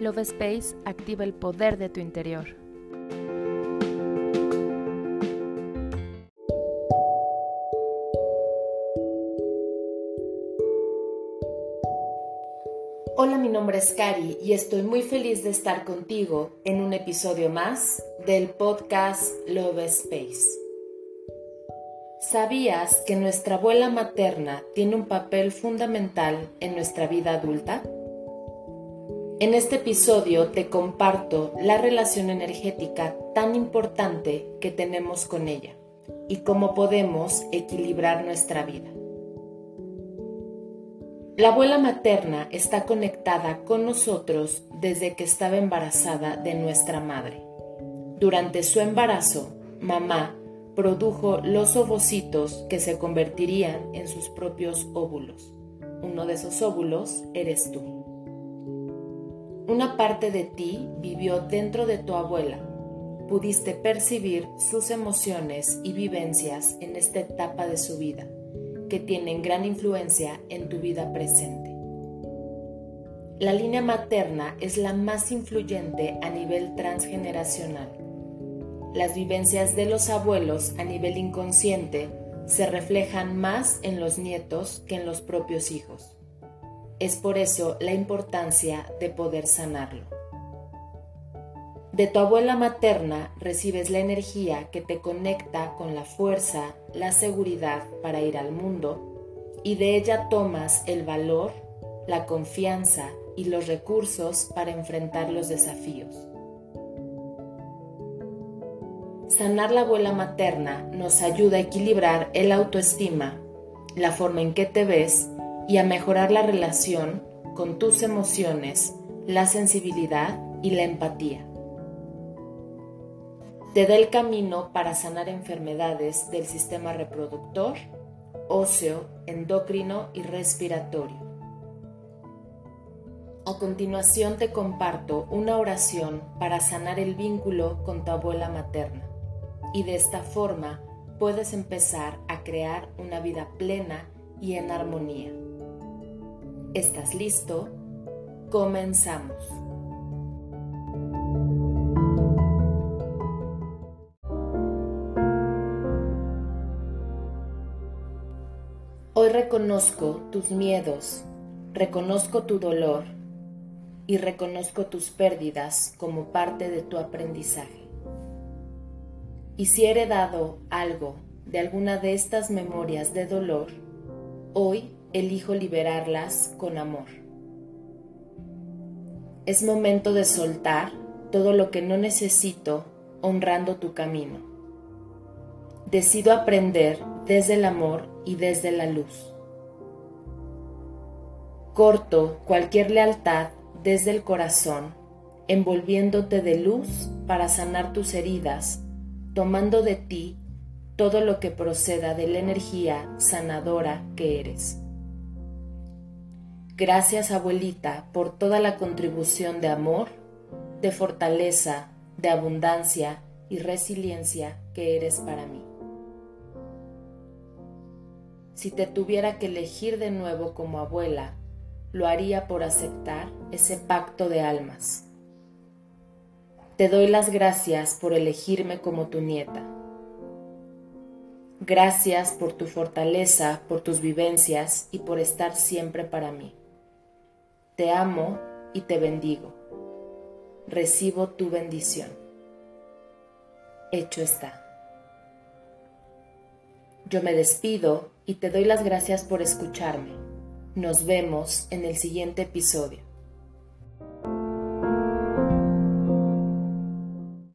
Love Space activa el poder de tu interior. Hola, mi nombre es Cari y estoy muy feliz de estar contigo en un episodio más del podcast Love Space. ¿Sabías que nuestra abuela materna tiene un papel fundamental en nuestra vida adulta? En este episodio te comparto la relación energética tan importante que tenemos con ella y cómo podemos equilibrar nuestra vida. La abuela materna está conectada con nosotros desde que estaba embarazada de nuestra madre. Durante su embarazo, mamá produjo los ovocitos que se convertirían en sus propios óvulos. Uno de esos óvulos eres tú. Una parte de ti vivió dentro de tu abuela. Pudiste percibir sus emociones y vivencias en esta etapa de su vida, que tienen gran influencia en tu vida presente. La línea materna es la más influyente a nivel transgeneracional. Las vivencias de los abuelos a nivel inconsciente se reflejan más en los nietos que en los propios hijos. Es por eso la importancia de poder sanarlo. De tu abuela materna recibes la energía que te conecta con la fuerza, la seguridad para ir al mundo y de ella tomas el valor, la confianza y los recursos para enfrentar los desafíos. Sanar la abuela materna nos ayuda a equilibrar el autoestima, la forma en que te ves y a mejorar la relación con tus emociones, la sensibilidad y la empatía. Te da el camino para sanar enfermedades del sistema reproductor, óseo, endocrino y respiratorio. A continuación te comparto una oración para sanar el vínculo con tu abuela materna y de esta forma puedes empezar a crear una vida plena y en armonía. ¿Estás listo? Comenzamos. Hoy reconozco tus miedos, reconozco tu dolor y reconozco tus pérdidas como parte de tu aprendizaje. Y si he heredado algo de alguna de estas memorias de dolor, hoy elijo liberarlas con amor. Es momento de soltar todo lo que no necesito honrando tu camino. Decido aprender desde el amor y desde la luz. Corto cualquier lealtad desde el corazón, envolviéndote de luz para sanar tus heridas, tomando de ti todo lo que proceda de la energía sanadora que eres. Gracias abuelita por toda la contribución de amor, de fortaleza, de abundancia y resiliencia que eres para mí. Si te tuviera que elegir de nuevo como abuela, lo haría por aceptar ese pacto de almas. Te doy las gracias por elegirme como tu nieta. Gracias por tu fortaleza, por tus vivencias y por estar siempre para mí. Te amo y te bendigo. Recibo tu bendición. Hecho está. Yo me despido y te doy las gracias por escucharme. Nos vemos en el siguiente episodio.